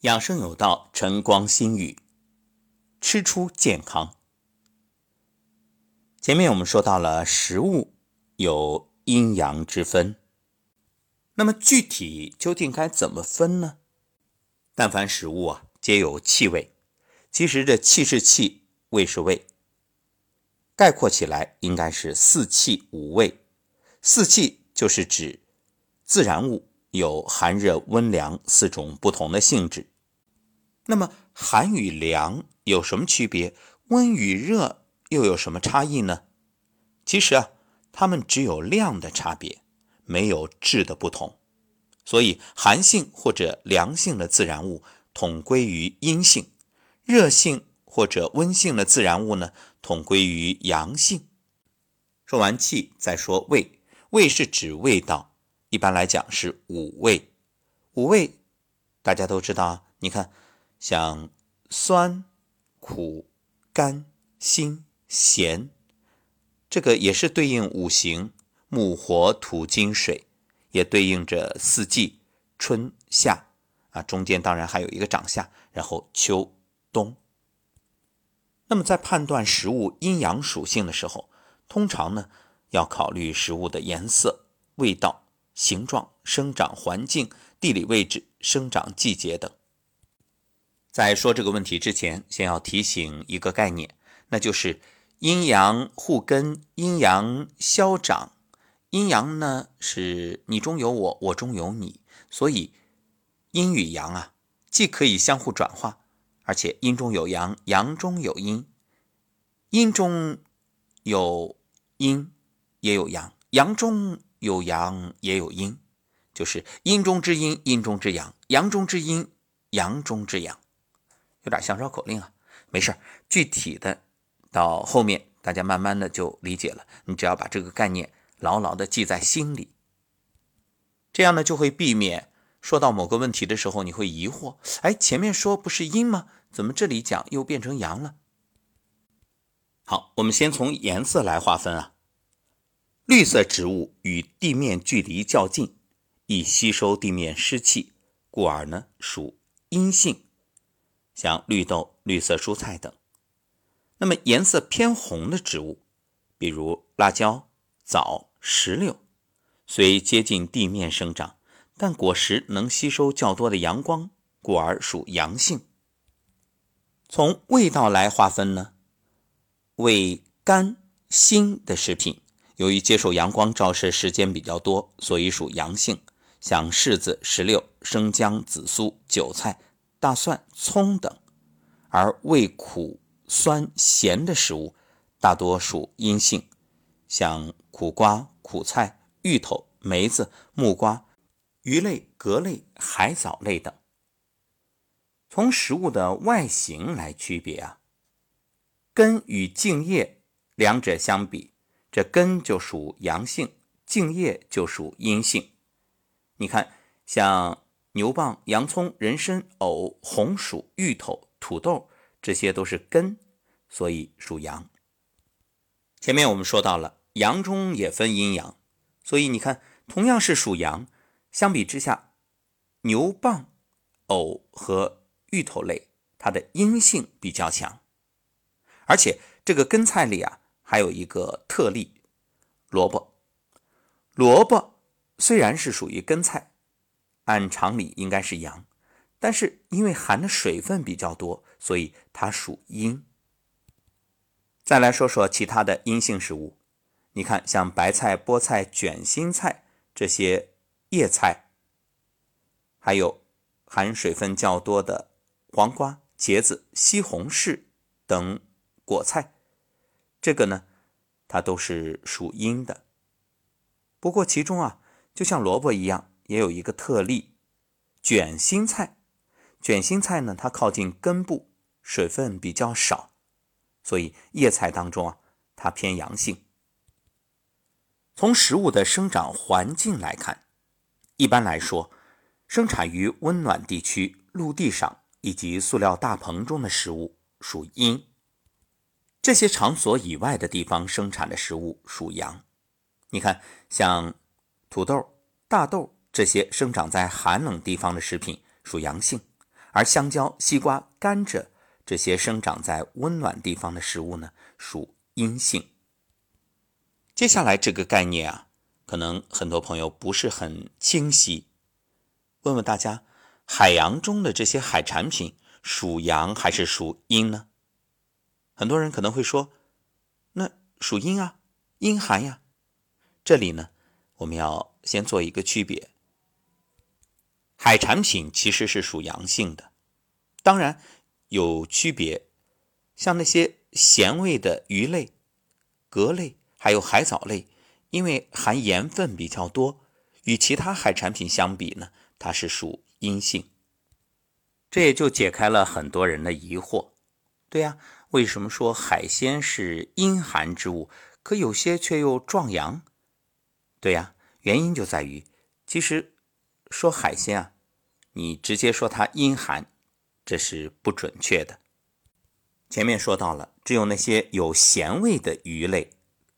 养生有道，晨光心语，吃出健康。前面我们说到了食物有阴阳之分，那么具体究竟该怎么分呢？但凡食物啊，皆有气味。其实这气是气，味是味，概括起来应该是四气五味。四气就是指自然物。有寒热温凉四种不同的性质。那么寒与凉有什么区别？温与热又有什么差异呢？其实啊，它们只有量的差别，没有质的不同。所以寒性或者凉性的自然物统归于阴性，热性或者温性的自然物呢统归于阳性。说完气，再说味。味是指味道。一般来讲是五味，五味大家都知道。你看，像酸、苦、甘、辛、咸，这个也是对应五行：木、火、土、金、水，也对应着四季：春夏啊。中间当然还有一个长夏，然后秋冬。那么在判断食物阴阳属性的时候，通常呢要考虑食物的颜色、味道。形状、生长环境、地理位置、生长季节等。在说这个问题之前，先要提醒一个概念，那就是阴阳互根、阴阳消长。阴阳呢是你中有我，我中有你，所以阴与阳啊，既可以相互转化，而且阴中有阳，阳中有阴，阴中有阴也有阳，阳中。有阳也有阴，就是阴中之阴，阴中之阳，阳中之阴，阳中之阳，有点像绕口令啊。没事具体的到后面大家慢慢的就理解了。你只要把这个概念牢牢的记在心里，这样呢就会避免说到某个问题的时候你会疑惑：哎，前面说不是阴吗？怎么这里讲又变成阳了？好，我们先从颜色来划分啊。绿色植物与地面距离较近，易吸收地面湿气，故而呢属阴性，像绿豆、绿色蔬菜等。那么颜色偏红的植物，比如辣椒、枣、石榴，虽接近地面生长，但果实能吸收较多的阳光，故而属阳性。从味道来划分呢，味甘辛的食品。由于接受阳光照射时间比较多，所以属阳性，像柿子、石榴、生姜、紫苏、韭菜、大蒜、葱等；而味苦、酸、咸的食物大多属阴性，像苦瓜、苦菜、芋头、梅子、木瓜、鱼类、蛤类、海藻类等。从食物的外形来区别啊，根与茎叶两者相比。这根就属阳性，茎叶就属阴性。你看，像牛蒡、洋葱、人参、藕、红薯、芋头、土豆，这些都是根，所以属阳。前面我们说到了，阳中也分阴阳，所以你看，同样是属阳，相比之下，牛蒡、藕和芋头类，它的阴性比较强，而且这个根菜里啊。还有一个特例，萝卜。萝卜虽然是属于根菜，按常理应该是阳，但是因为含的水分比较多，所以它属阴。再来说说其他的阴性食物，你看像白菜、菠菜、卷心菜这些叶菜，还有含水分较多的黄瓜、茄子、西红柿等果菜。这个呢，它都是属阴的。不过其中啊，就像萝卜一样，也有一个特例——卷心菜。卷心菜呢，它靠近根部，水分比较少，所以叶菜当中啊，它偏阳性。从食物的生长环境来看，一般来说，生产于温暖地区、陆地上以及塑料大棚中的食物属阴。这些场所以外的地方生产的食物属阳，你看，像土豆、大豆这些生长在寒冷地方的食品属阳性，而香蕉、西瓜、甘蔗这些生长在温暖地方的食物呢，属阴性。接下来这个概念啊，可能很多朋友不是很清晰。问问大家，海洋中的这些海产品属阳还是属阴呢？很多人可能会说，那属阴啊，阴寒呀。这里呢，我们要先做一个区别。海产品其实是属阳性的，当然有区别。像那些咸味的鱼类、蛤类，还有海藻类，因为含盐分比较多，与其他海产品相比呢，它是属阴性。这也就解开了很多人的疑惑。对呀，为什么说海鲜是阴寒之物，可有些却又壮阳？对呀，原因就在于，其实。说海鲜啊，你直接说它阴寒，这是不准确的。前面说到了，只有那些有咸味的鱼类，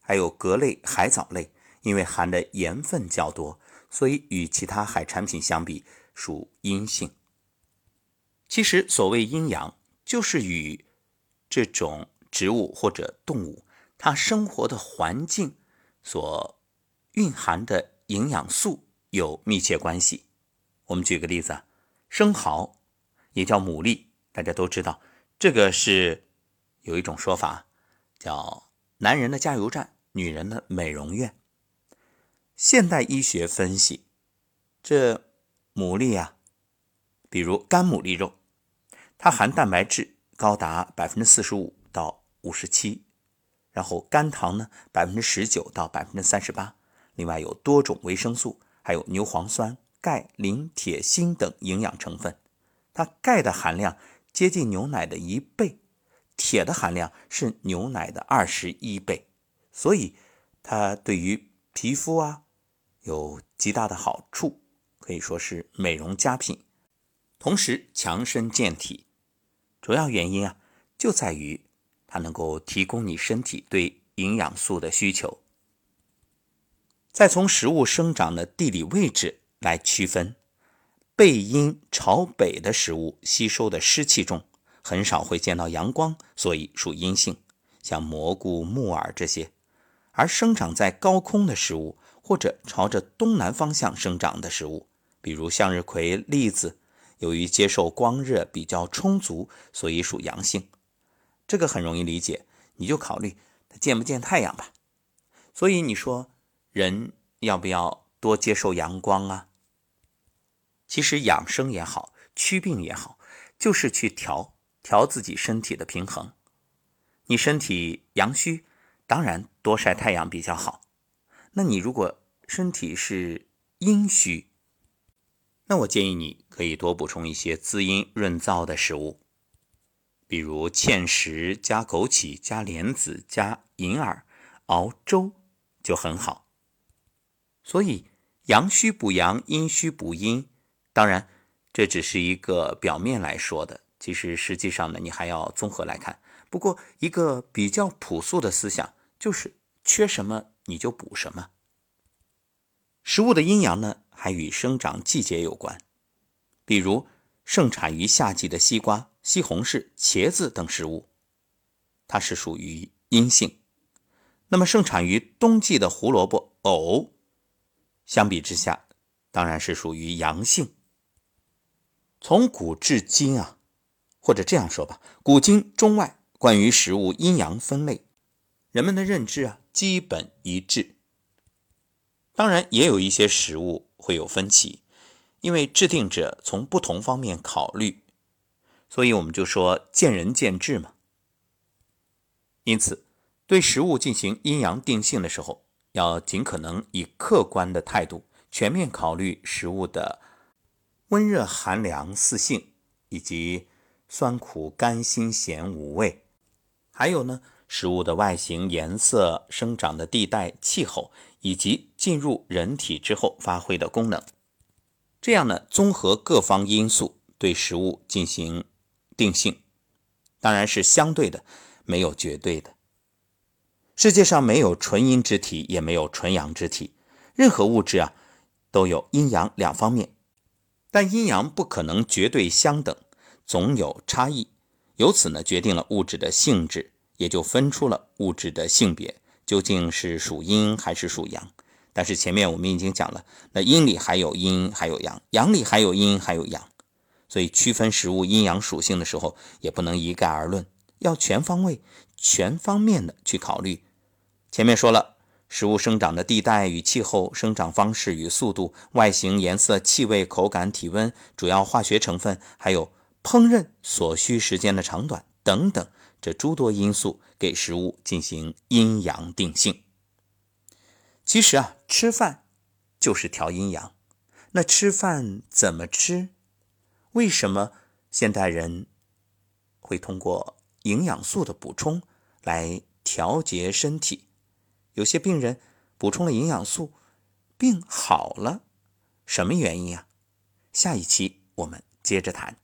还有蛤类、海藻类，因为含的盐分较多，所以与其他海产品相比属阴性。其实所谓阴阳，就是与这种植物或者动物它生活的环境所蕴含的营养素。有密切关系。我们举个例子，生蚝也叫牡蛎，大家都知道，这个是有一种说法叫“男人的加油站，女人的美容院”。现代医学分析，这牡蛎啊，比如干牡蛎肉，它含蛋白质高达百分之四十五到五十七，然后肝糖呢百分之十九到百分之三十八，另外有多种维生素。还有牛磺酸、钙、磷、铁、锌等营养成分，它钙的含量接近牛奶的一倍，铁的含量是牛奶的二十一倍，所以它对于皮肤啊有极大的好处，可以说是美容佳品，同时强身健体。主要原因啊就在于它能够提供你身体对营养素的需求。再从食物生长的地理位置来区分，背阴朝北的食物吸收的湿气重，很少会见到阳光，所以属阴性，像蘑菇、木耳这些；而生长在高空的食物，或者朝着东南方向生长的食物，比如向日葵、栗子，由于接受光热比较充足，所以属阳性。这个很容易理解，你就考虑它见不见太阳吧。所以你说。人要不要多接受阳光啊？其实养生也好，祛病也好，就是去调调自己身体的平衡。你身体阳虚，当然多晒太阳比较好。那你如果身体是阴虚，那我建议你可以多补充一些滋阴润燥的食物，比如芡实加枸杞加莲子加银耳熬粥就很好。所以阳虚补阳，阴虚补阴，当然这只是一个表面来说的，其实实际上呢，你还要综合来看。不过一个比较朴素的思想就是缺什么你就补什么。食物的阴阳呢，还与生长季节有关，比如盛产于夏季的西瓜、西红柿、茄子等食物，它是属于阴性；那么盛产于冬季的胡萝卜、藕。相比之下，当然是属于阳性。从古至今啊，或者这样说吧，古今中外关于食物阴阳分类，人们的认知啊基本一致。当然，也有一些食物会有分歧，因为制定者从不同方面考虑，所以我们就说见仁见智嘛。因此，对食物进行阴阳定性的时候。要尽可能以客观的态度，全面考虑食物的温热、寒凉四性，以及酸苦甘辛咸五味，还有呢，食物的外形、颜色、生长的地带、气候，以及进入人体之后发挥的功能。这样呢，综合各方因素对食物进行定性，当然是相对的，没有绝对的。世界上没有纯阴之体，也没有纯阳之体。任何物质啊，都有阴阳两方面，但阴阳不可能绝对相等。总有差异，由此呢决定了物质的性质，也就分出了物质的性别，究竟是属阴还是属阳。但是前面我们已经讲了，那阴里还有阴还有阳，阳里还有阴还有阳，所以区分食物阴阳属性的时候，也不能一概而论，要全方位、全方面的去考虑。前面说了。食物生长的地带与气候、生长方式与速度、外形、颜色、气味、口感、体温、主要化学成分，还有烹饪所需时间的长短等等，这诸多因素给食物进行阴阳定性。其实啊，吃饭就是调阴阳。那吃饭怎么吃？为什么现代人会通过营养素的补充来调节身体？有些病人补充了营养素，病好了，什么原因啊？下一期我们接着谈。